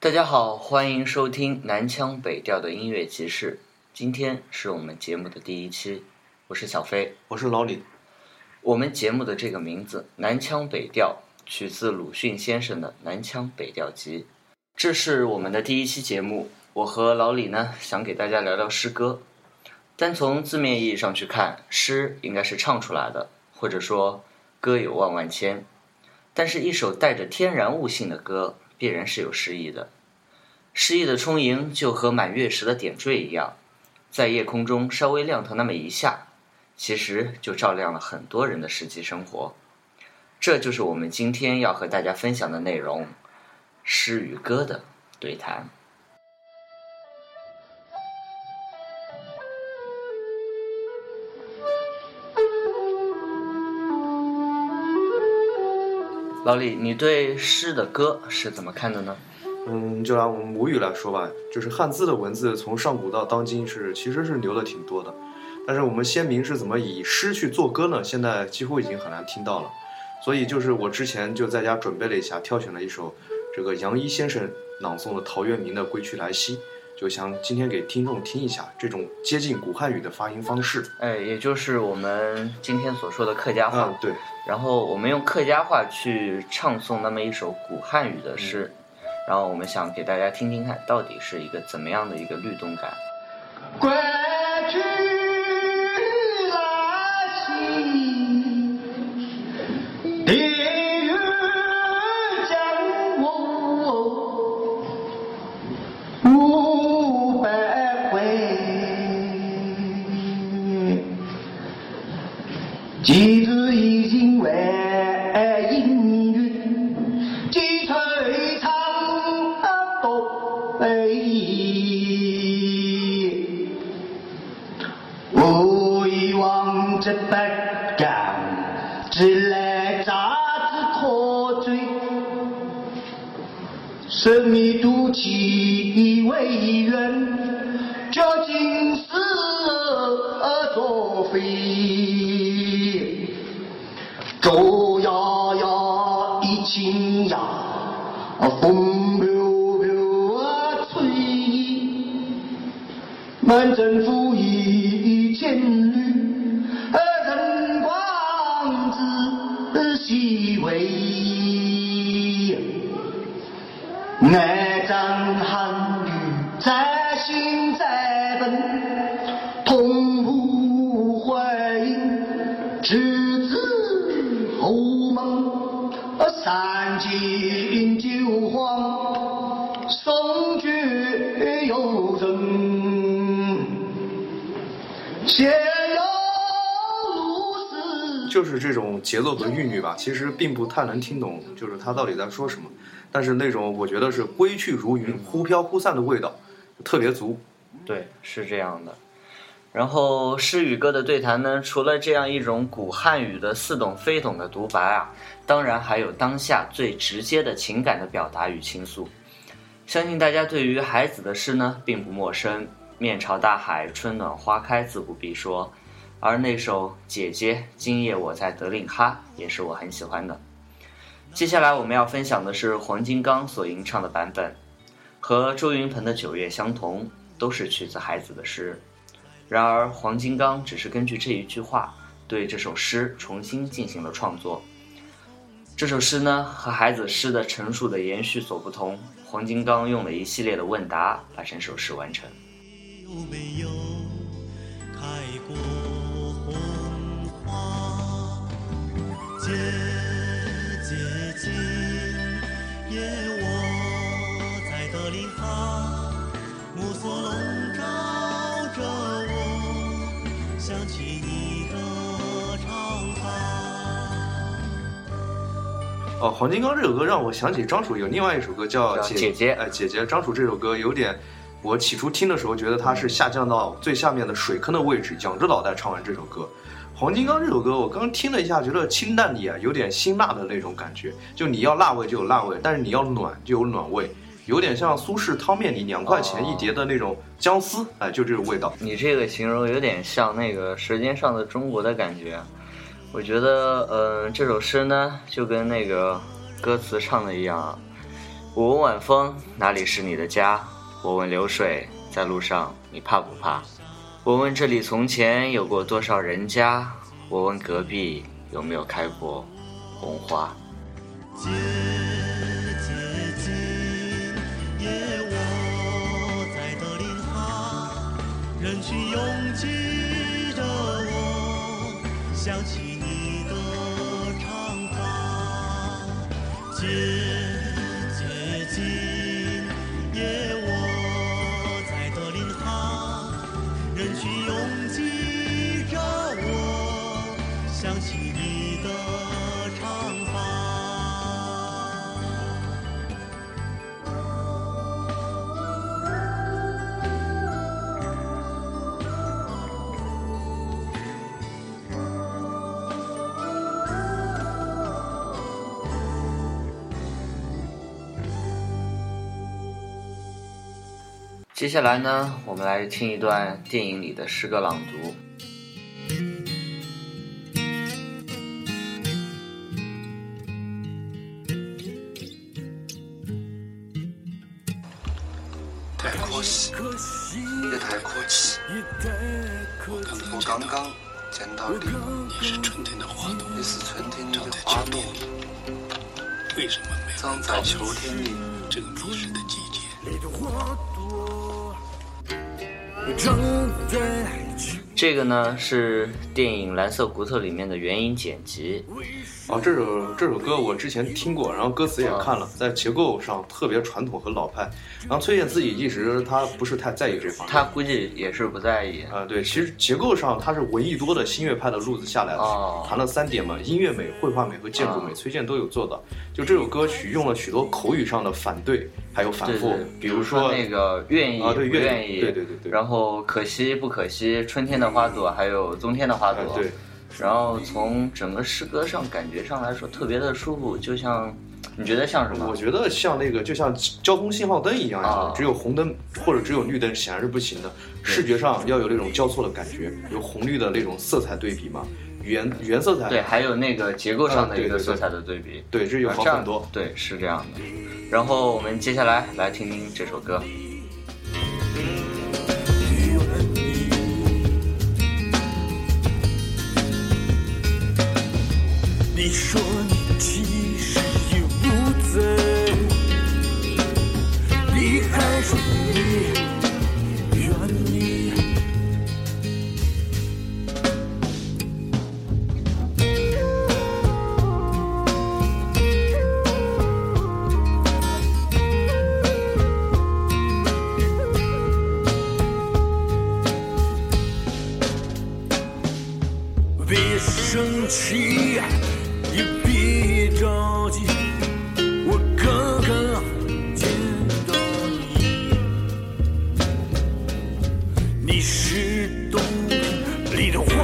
大家好，欢迎收听南腔北调的音乐集市。今天是我们节目的第一期，我是小飞，我是老李。我们节目的这个名字“南腔北调”取自鲁迅先生的《南腔北调集》。这是我们的第一期节目，我和老李呢想给大家聊聊诗歌。单从字面意义上去看，诗应该是唱出来的，或者说歌有万万千。但是，一首带着天然悟性的歌。必然是有诗意的，诗意的充盈就和满月时的点缀一样，在夜空中稍微亮堂那么一下，其实就照亮了很多人的实际生活。这就是我们今天要和大家分享的内容：诗与歌的对谈。老李，你对诗的歌是怎么看的呢？嗯，就拿我们母语来说吧，就是汉字的文字，从上古到当今是其实是留的挺多的。但是我们先民是怎么以诗去做歌呢？现在几乎已经很难听到了。所以就是我之前就在家准备了一下，挑选了一首这个杨一先生朗诵的陶渊明的《归去来兮》。就想今天给听众听一下这种接近古汉语的发音方式，哎，也就是我们今天所说的客家话。嗯，对。然后我们用客家话去唱诵那么一首古汉语的诗，然后我们想给大家听听看，到底是一个怎么样的一个律动感。归去。舟呀呀一轻呀，风就是这种节奏和韵律吧，其实并不太能听懂，就是他到底在说什么。但是那种我觉得是归去如云，忽飘忽散的味道，特别足。对，是这样的。然后诗与歌的对谈呢，除了这样一种古汉语的似懂非懂的独白啊，当然还有当下最直接的情感的表达与倾诉。相信大家对于海子的诗呢，并不陌生，“面朝大海，春暖花开”自不必说。而那首《姐姐，今夜我在德令哈》也是我很喜欢的。接下来我们要分享的是黄金刚所吟唱的版本，和周云鹏的《九月》相同，都是取自海子的诗。然而黄金刚只是根据这一句话，对这首诗重新进行了创作。这首诗呢，和海子诗的陈述的延续所不同，黄金刚用了一系列的问答把整首诗完成。有没有开过红花？节节今夜我在德令哈，暮色笼罩着我，想起你的长发哦，黄金刚这首歌让我想起张楚有另外一首歌叫《姐姐》。哎，姐姐，张楚这首歌有点，我起初听的时候觉得他是下降到最下面的水坑的位置，仰着脑袋唱完这首歌。黄金刚这首歌我刚听了一下，觉得清淡里啊有点辛辣的那种感觉，就你要辣味就有辣味，但是你要暖就有暖味，有点像苏式汤面里两块钱一碟的那种姜丝，哎，就这种味道。你这个形容有点像那个《舌尖上的中国》的感觉。我觉得，嗯，这首诗呢，就跟那个歌词唱的一样，我问晚风哪里是你的家，我问流水在路上你怕不怕？我问这里从前有过多少人家，我问隔壁有没有开过红花。人群拥挤着我，想起你的长发。接下来呢，我们来听一段电影里的诗歌朗读。太可惜，也太可惜。我刚刚见到你，你是春天的花朵，你是春天里的花朵，为什么没有长在秋天里。这个迷失的季节？这个呢是电影《蓝色骨头》里面的原音剪辑。哦，这首这首歌我之前听过，然后歌词也看了，在结构上特别传统和老派。然后崔健自己一直他不是太在意这方面。他估计也是不在意。啊、对，其实结构上他是文艺多的新乐派的路子下来的，哦谈了三点嘛，音乐美、绘画美和建筑美，啊崔健都有做到。就这首歌曲用了许多口语上的反对，还有反复，对对，比如说那个愿意啊，对，不愿意，对对对对，然后可惜不可惜，春天的花朵，还有冬天的花朵，哎对，然后从整个诗歌上感觉上来说，特别的舒服，就像你觉得像什么？我觉得像那个就像交通信号灯一样，啊。只有红灯或者只有绿灯显然是不行的，视觉上要有那种交错的感觉，有红绿的那种色彩对比嘛，语言语言色彩，对，还有那个结构上的一个色彩的对比，对，这有啊这样好很多。对，是这样的。然后我们接下来来听听这首歌。你说你其实也不在乎，你还说你里的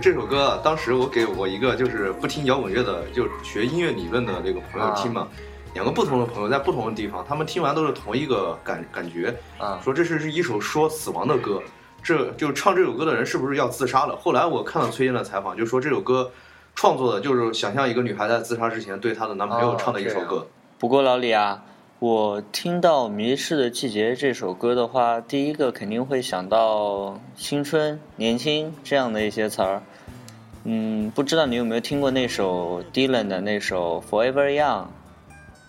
这首歌啊，当时我给我一个就是不听摇滚乐的，就学音乐理论的这个朋友听嘛，两个不同的朋友在不同的地方，他们听完都是同一个感感觉，啊说这是是一首说死亡的歌，这就唱这首歌的人是不是要自杀了？后来我看到崔健的采访，就说这首歌创作的，就是想象一个女孩在自杀之前对她的男朋友哦唱的一首歌。不过老李啊，我听到《迷失的季节》这首歌的话，第一个肯定会想到青春、年轻这样的一些词儿。嗯，不知道你有没有听过那首 Dylan 的那首《Forever Young》？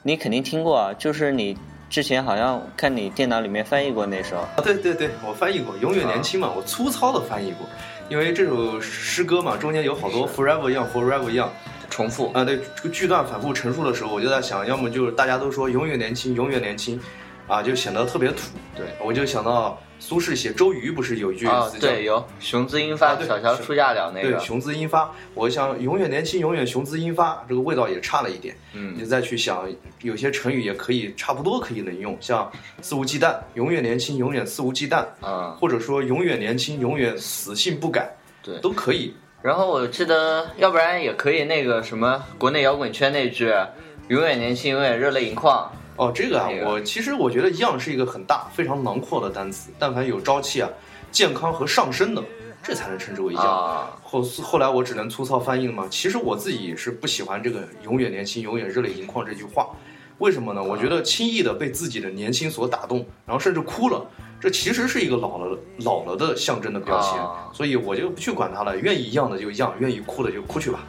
你肯定听过啊，就是你之前好像看你电脑里面翻译过那首。啊，对对对，我翻译过《永远年轻》嘛，我粗糙的翻译过，因为这首诗歌嘛，中间有好多 forever young forever young 重复啊，对，这个句段反复陈述的时候，我就在想，要么就是大家都说永远年轻，永远年轻，啊，就显得特别土。对，我就想到苏轼写周瑜不是有一句啊，词叫、对，有雄姿英发，小乔出嫁了那个对。雄姿英发，我想永远年轻，永远雄姿英发，这个味道也差了一点。嗯你再去想，有些成语也可以差不多可以能用，像肆无忌惮，永远年轻，永远肆无忌惮，啊，或者说永远年轻，永远死性不改，对都可以。然后我记得，要不然也可以那个什么，国内摇滚圈那句“永远年轻，永远热泪盈眶哦，这个啊，那个我其实我觉得 young 是一个很大、非常囊括的单词，但凡有朝气啊、健康和上升的，这才能称之为 young。啊后后来我只能粗糙翻译了嘛。其实我自己是不喜欢这个“永远年轻，永远热泪盈眶”这句话。为什么呢？我觉得轻易的被自己的年轻所打动，然后甚至哭了，这其实是一个老了老了的象征的表现。啊所以我就不去管它了，愿意 young 的就 young，愿意哭的就哭去吧。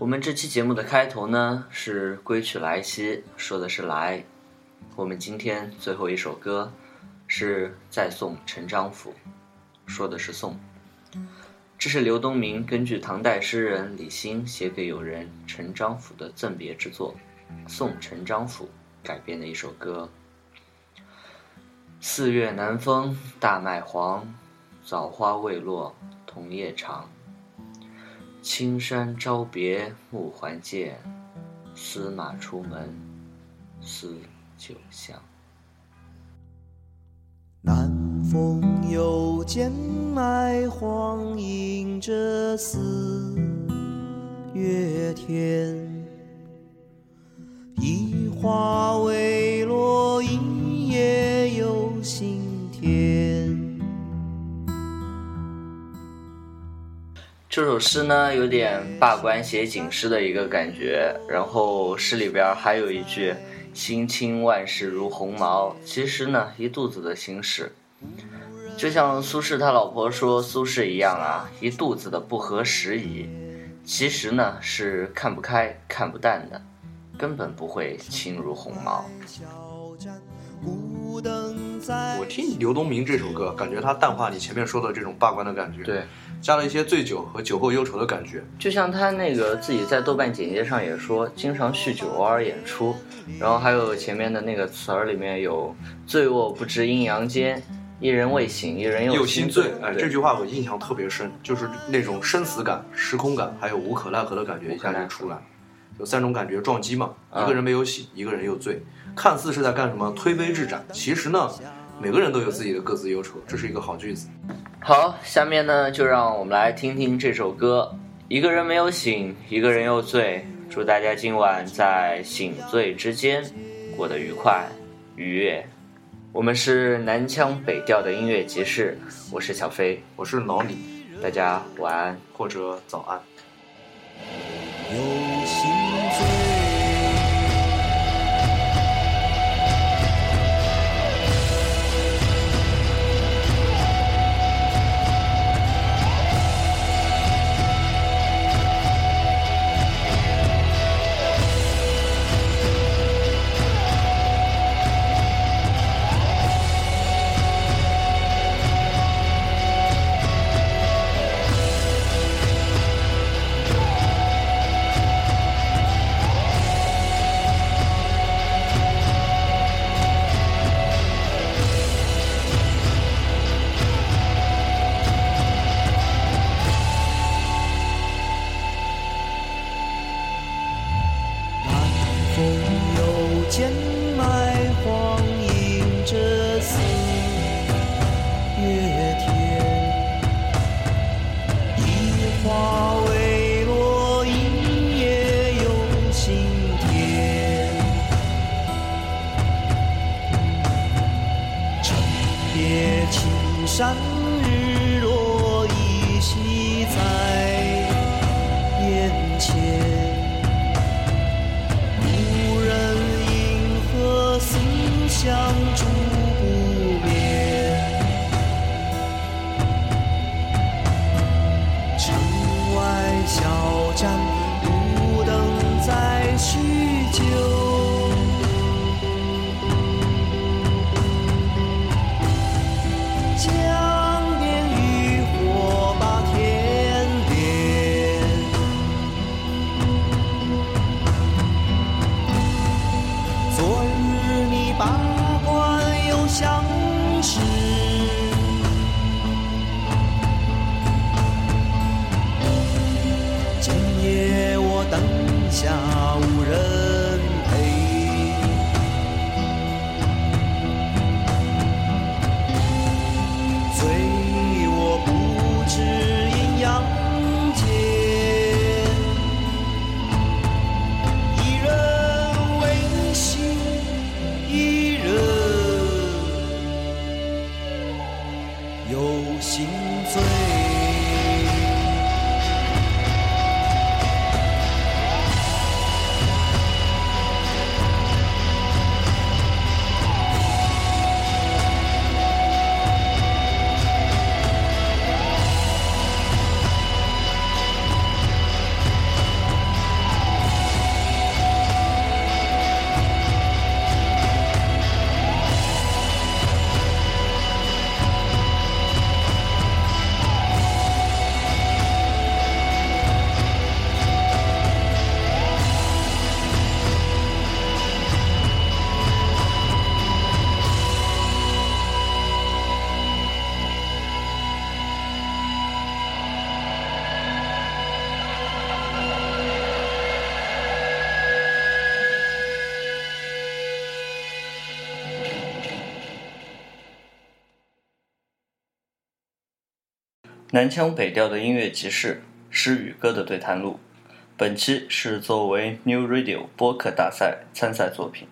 我们这期节目的开头呢是《归去来兮》，说的是来。我们今天最后一首歌是《再送陈章甫》，说的是送。这是刘东明根据唐代诗人李欣写给友人陈章甫的赠别之作《送陈章甫》改编的一首歌。四月南风大麦黄，枣花未落桐叶长。青山朝别暮还见，司马出门思酒香。南风又见麦黄，迎着四月天。一花未落，一叶有新这首诗呢，有点罢官写景诗的一个感觉，然后诗里边还有一句“心清万事如鸿毛”，其实呢，一肚子的心事。就像苏轼他老婆说苏轼一样啊，一肚子的不合时宜。其实呢，是看不开、看不淡的，根本不会轻如鸿毛。我听刘东明这首歌，感觉他淡化你前面说的这种罢官的感觉，，对，加了一些醉酒和酒后忧愁的感觉。就像他那个自己在豆瓣简介上也说，经常酗酒，偶尔演出，然后还有前面的那个词儿里面有“醉卧不知阴阳间，一人未醒，一人又心醉。哎，这句话我印象特别深，就是那种生死感、时空感，还有无可奈何的感觉一下就出来，有三种感觉撞击嘛。啊一个人没有醒，一个人又醉，看似是在干什么推杯置盏，其实呢，每个人都有自己的各自忧愁，这是一个好句子。好，下面呢，就让我们来听听这首歌。一个人没有醒，一个人又醉。祝大家今晚在醒醉之间过得愉快愉悦。我们是南腔北调的音乐集市，我是小飞，我是老李，大家晚安。或者早安。下无人陪，醉我不知阴阳间。一人未醒，一人又心醉。南腔北调的音乐集市，诗与歌的对谈录。本期是作为 New Radio 播客大赛参赛作品。